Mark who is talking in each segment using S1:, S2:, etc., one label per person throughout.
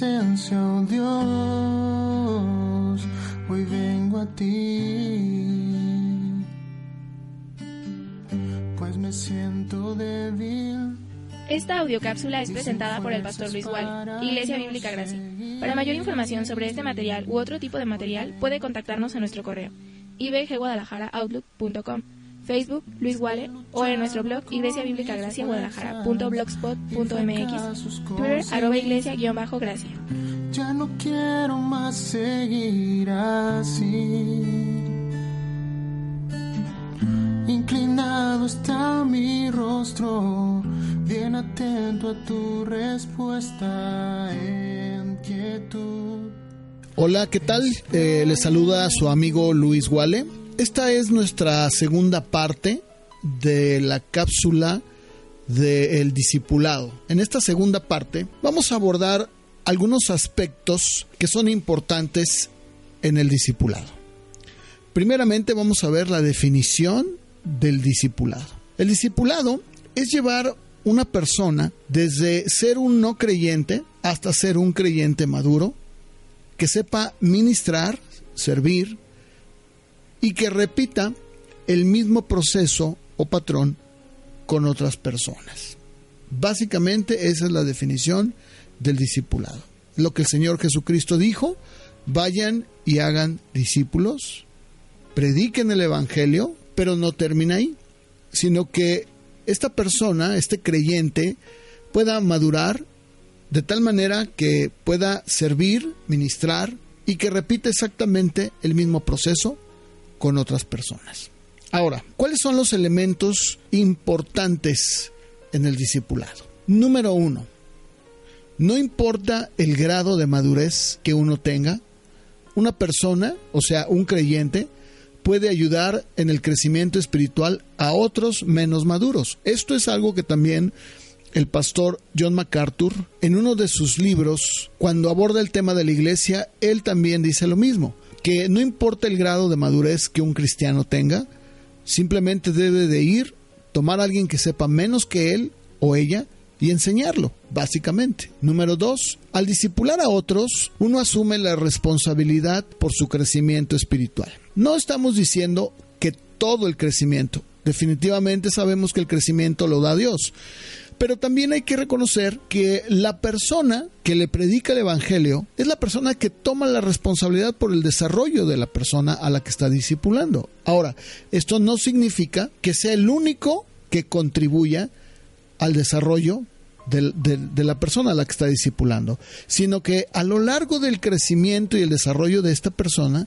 S1: Presencia, oh Dios. Hoy vengo a ti, pues me siento débil.
S2: Esta audiocápsula es presentada por el pastor Luis Gual, Iglesia Bíblica Gracia. Para mayor información sobre este material u otro tipo de material, puede contactarnos en nuestro correo ibgguadalajara.outlook.com, Facebook Luis Guale o en nuestro blog Iglesia Bíblica Gracia Guadalajara.blogspot.mx, Twitter arroba iglesia-gracia.
S1: Ya no quiero más seguir así. Inclinado está mi rostro, bien atento a tu respuesta en quietud.
S3: Hola, ¿qué tal? Eh, les saluda su amigo Luis Guale. Esta es nuestra segunda parte de la cápsula del discipulado. En esta segunda parte vamos a abordar algunos aspectos que son importantes en el discipulado. Primeramente vamos a ver la definición del discipulado. El discipulado es llevar una persona desde ser un no creyente hasta ser un creyente maduro que sepa ministrar, servir y que repita el mismo proceso o patrón con otras personas. Básicamente esa es la definición del discipulado. Lo que el Señor Jesucristo dijo, vayan y hagan discípulos, prediquen el Evangelio, pero no termina ahí, sino que esta persona, este creyente, pueda madurar de tal manera que pueda servir, ministrar y que repita exactamente el mismo proceso con otras personas. Ahora, ¿cuáles son los elementos importantes en el discipulado? Número uno, no importa el grado de madurez que uno tenga, una persona, o sea, un creyente, puede ayudar en el crecimiento espiritual a otros menos maduros. Esto es algo que también el pastor John MacArthur, en uno de sus libros, cuando aborda el tema de la iglesia, él también dice lo mismo, que no importa el grado de madurez que un cristiano tenga, simplemente debe de ir, tomar a alguien que sepa menos que él o ella y enseñarlo, básicamente. Número dos, al discipular a otros, uno asume la responsabilidad por su crecimiento espiritual. No estamos diciendo que todo el crecimiento, definitivamente sabemos que el crecimiento lo da Dios, pero también hay que reconocer que la persona que le predica el Evangelio es la persona que toma la responsabilidad por el desarrollo de la persona a la que está discipulando. Ahora, esto no significa que sea el único que contribuya al desarrollo de, la persona a la que está discipulando, sino que a lo largo del crecimiento y el desarrollo de esta persona,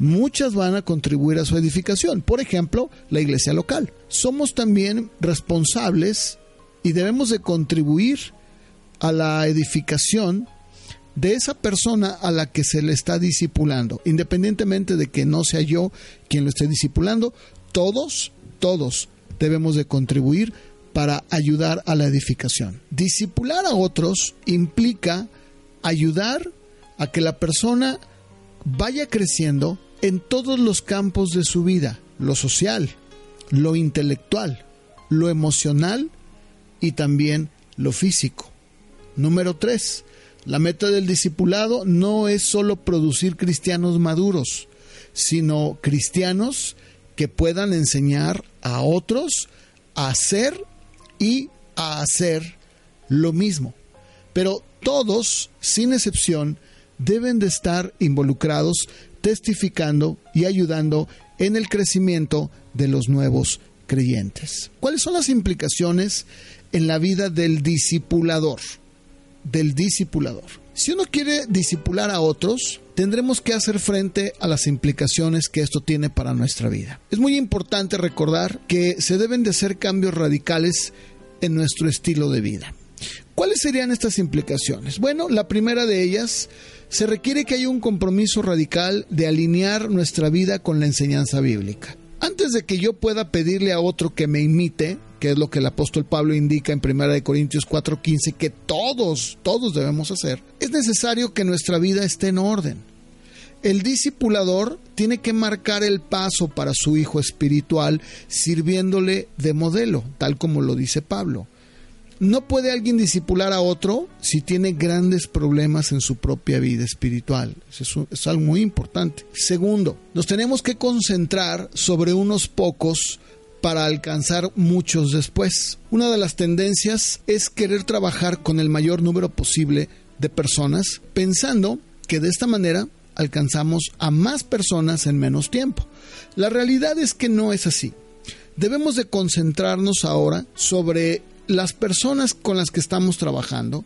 S3: muchas van a contribuir a su edificación. Por ejemplo, la iglesia local. Somos también responsables y debemos de contribuir a la edificación de esa persona a la que se le está discipulando, independientemente de que no sea yo quien lo esté discipulando, todos, todos debemos de contribuir para ayudar a la edificación. Discipular a otros implica ayudar a que la persona vaya creciendo en todos los campos de su vida, lo social, lo intelectual, lo emocional y también lo físico. Número 3. La meta del discipulado no es solo producir cristianos maduros, sino cristianos que puedan enseñar a otros a hacer y a hacer lo mismo. Pero todos, sin excepción, deben de estar involucrados testificando y ayudando en el crecimiento de los nuevos creyentes. ¿Cuáles son las implicaciones en la vida del discipulador? Del discipulador. Si uno quiere discipular a otros, tendremos que hacer frente a las implicaciones que esto tiene para nuestra vida. Es muy importante recordar que se deben de hacer cambios radicales en nuestro estilo de vida. ¿Cuáles serían estas implicaciones? Bueno, la primera de ellas, se requiere que haya un compromiso radical de alinear nuestra vida con la enseñanza bíblica. Antes de que yo pueda pedirle a otro que me imite, que es lo que el apóstol Pablo indica en 1 Corintios 4:15, que todos, todos debemos hacer, es necesario que nuestra vida esté en orden. El discipulador tiene que marcar el paso para su hijo espiritual sirviéndole de modelo, tal como lo dice Pablo. No puede alguien disipular a otro si tiene grandes problemas en su propia vida espiritual. Eso es algo muy importante. Segundo, nos tenemos que concentrar sobre unos pocos para alcanzar muchos después. Una de las tendencias es querer trabajar con el mayor número posible de personas, pensando que de esta manera alcanzamos a más personas en menos tiempo. La realidad es que no es así. Debemos de concentrarnos ahora sobre las personas con las que estamos trabajando,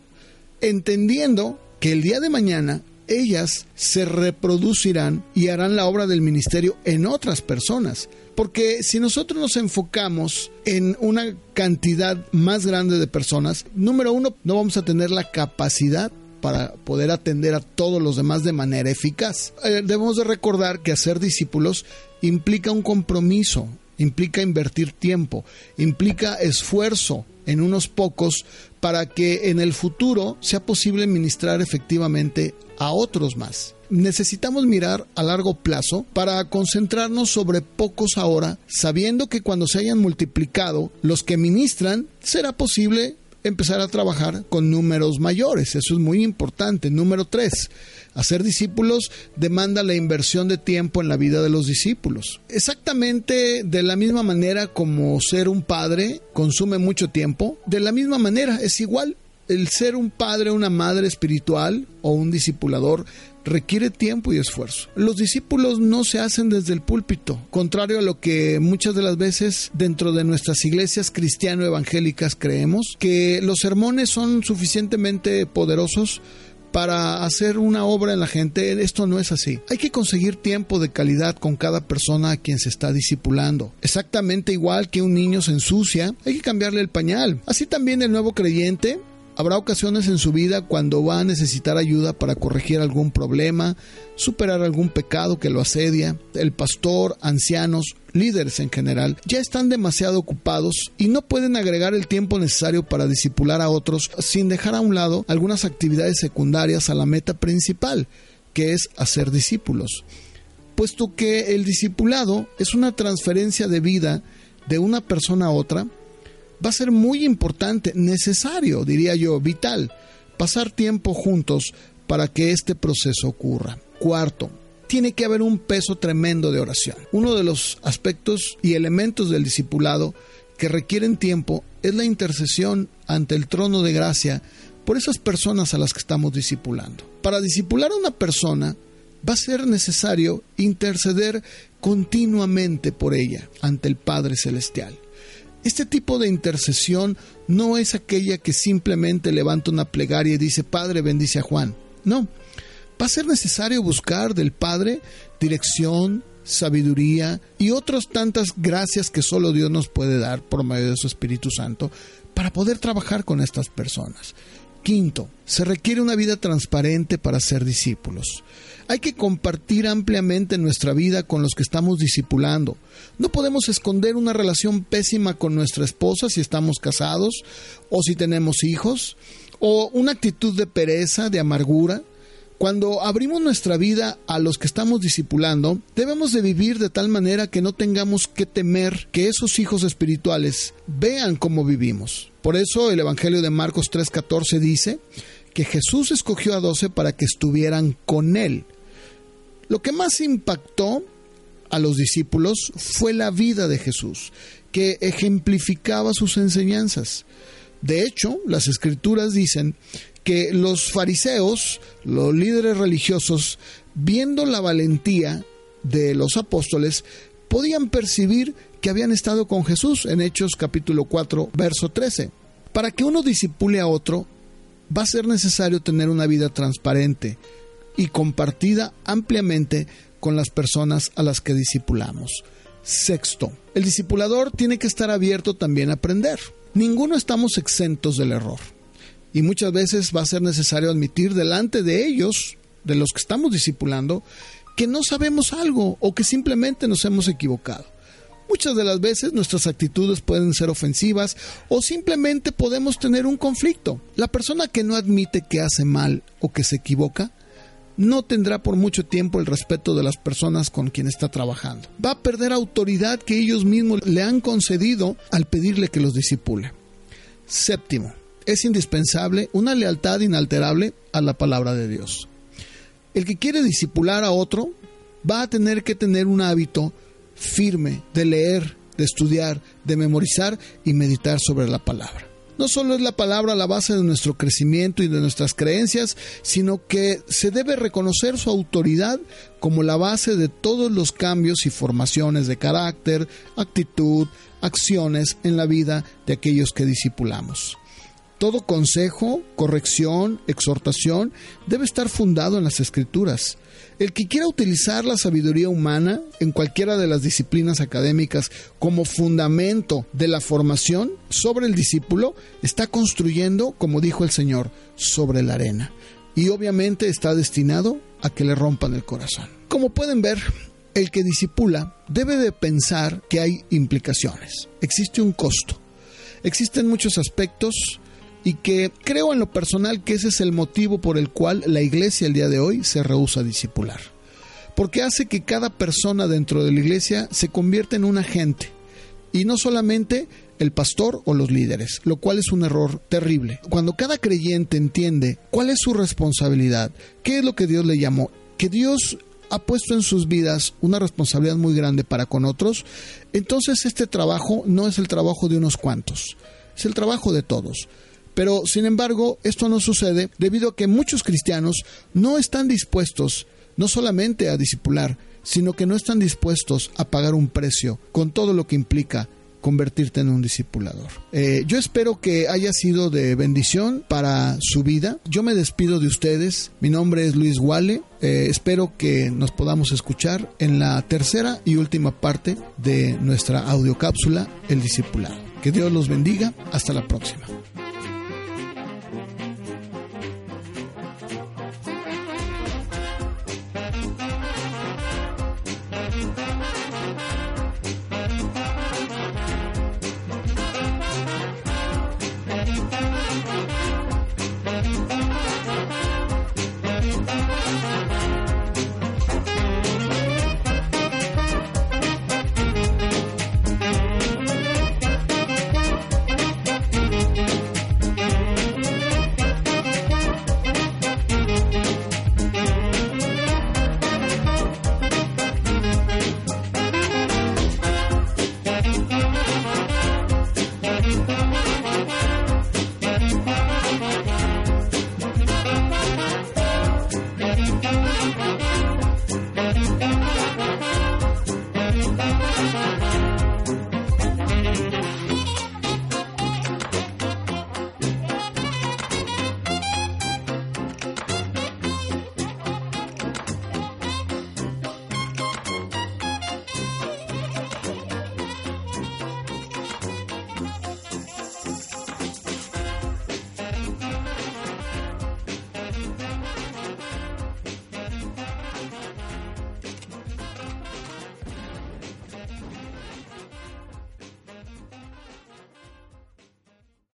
S3: entendiendo que el día de mañana ellas se reproducirán y harán la obra del ministerio en otras personas. Porque si nosotros nos enfocamos en una cantidad más grande de personas, número uno, no vamos a tener la capacidad para poder atender a todos los demás de manera eficaz. Eh, debemos de recordar que hacer discípulos implica un compromiso, implica invertir tiempo, implica esfuerzo, en unos pocos para que en el futuro sea posible ministrar efectivamente a otros más. Necesitamos mirar a largo plazo para concentrarnos sobre pocos ahora, sabiendo que cuando se hayan multiplicado los que ministran, será posible empezar a trabajar con números mayores. Eso es muy importante. Número tres, Hacer discípulos demanda la inversión de tiempo en la vida de los discípulos. Exactamente de la misma manera como ser un padre consume mucho tiempo, de la misma manera es igual. El ser un padre, una madre espiritual o un discipulador requiere tiempo y esfuerzo. Los discípulos no se hacen desde el púlpito, contrario a lo que muchas de las veces dentro de nuestras iglesias cristiano-evangélicas creemos, que los sermones son suficientemente poderosos para hacer una obra en la gente, esto no es así. Hay que conseguir tiempo de calidad con cada persona a quien se está discipulando. Exactamente igual que un niño se ensucia, hay que cambiarle el pañal. Así también el nuevo creyente Habrá ocasiones en su vida cuando va a necesitar ayuda para corregir algún problema, superar algún pecado que lo asedia. El pastor, ancianos, líderes en general, ya están demasiado ocupados y no pueden agregar el tiempo necesario para disipular a otros sin dejar a un lado algunas actividades secundarias a la meta principal, que es hacer discípulos. Puesto que el discipulado es una transferencia de vida de una persona a otra, va a ser muy importante, necesario, diría yo, vital, pasar tiempo juntos para que este proceso ocurra. Cuarto, tiene que haber un peso tremendo de oración. Uno de los aspectos y elementos del discipulado que requieren tiempo es la intercesión ante el trono de gracia por esas personas a las que estamos discipulando. Para discipular a una persona va a ser necesario interceder continuamente por ella ante el Padre Celestial. Este tipo de intercesión no es aquella que simplemente levanta una plegaria y dice, Padre, bendice a Juan. No, va a ser necesario buscar del Padre dirección, sabiduría y otras tantas gracias que solo Dios nos puede dar por medio de su Espíritu Santo para poder trabajar con estas personas. Quinto, se requiere una vida transparente para ser discípulos. Hay que compartir ampliamente nuestra vida con los que estamos discipulando. No podemos esconder una relación pésima con nuestra esposa si estamos casados o si tenemos hijos, o una actitud de pereza, de amargura. Cuando abrimos nuestra vida a los que estamos discipulando, debemos de vivir de tal manera que no tengamos que temer que esos hijos espirituales vean cómo vivimos. Por eso el Evangelio de Marcos 3:14 dice que Jesús escogió a doce para que estuvieran con él. Lo que más impactó a los discípulos fue la vida de Jesús, que ejemplificaba sus enseñanzas. De hecho, las escrituras dicen que los fariseos, los líderes religiosos, viendo la valentía de los apóstoles, podían percibir que habían estado con Jesús en Hechos capítulo 4, verso 13. Para que uno disipule a otro, va a ser necesario tener una vida transparente y compartida ampliamente con las personas a las que discipulamos. Sexto, el discipulador tiene que estar abierto también a aprender. Ninguno estamos exentos del error. Y muchas veces va a ser necesario admitir delante de ellos, de los que estamos discipulando, que no sabemos algo o que simplemente nos hemos equivocado. Muchas de las veces nuestras actitudes pueden ser ofensivas o simplemente podemos tener un conflicto. La persona que no admite que hace mal o que se equivoca no tendrá por mucho tiempo el respeto de las personas con quien está trabajando. Va a perder autoridad que ellos mismos le han concedido al pedirle que los disipule. Séptimo, es indispensable una lealtad inalterable a la palabra de Dios. El que quiere disipular a otro va a tener que tener un hábito firme de leer, de estudiar, de memorizar y meditar sobre la palabra. No solo es la palabra la base de nuestro crecimiento y de nuestras creencias, sino que se debe reconocer su autoridad como la base de todos los cambios y formaciones de carácter, actitud, acciones en la vida de aquellos que discipulamos. Todo consejo, corrección, exhortación debe estar fundado en las escrituras. El que quiera utilizar la sabiduría humana en cualquiera de las disciplinas académicas como fundamento de la formación sobre el discípulo está construyendo, como dijo el Señor, sobre la arena. Y obviamente está destinado a que le rompan el corazón. Como pueden ver, el que disipula debe de pensar que hay implicaciones. Existe un costo. Existen muchos aspectos y que creo en lo personal que ese es el motivo por el cual la iglesia el día de hoy se rehúsa a discipular. Porque hace que cada persona dentro de la iglesia se convierta en un agente y no solamente el pastor o los líderes, lo cual es un error terrible. Cuando cada creyente entiende cuál es su responsabilidad, qué es lo que Dios le llamó, que Dios ha puesto en sus vidas una responsabilidad muy grande para con otros, entonces este trabajo no es el trabajo de unos cuantos, es el trabajo de todos. Pero, sin embargo, esto no sucede debido a que muchos cristianos no están dispuestos no solamente a discipular, sino que no están dispuestos a pagar un precio con todo lo que implica convertirte en un discipulador. Eh, yo espero que haya sido de bendición para su vida. Yo me despido de ustedes. Mi nombre es Luis Wale. Eh, espero que nos podamos escuchar en la tercera y última parte de nuestra audiocápsula, El Discipulado. Que Dios los bendiga. Hasta la próxima.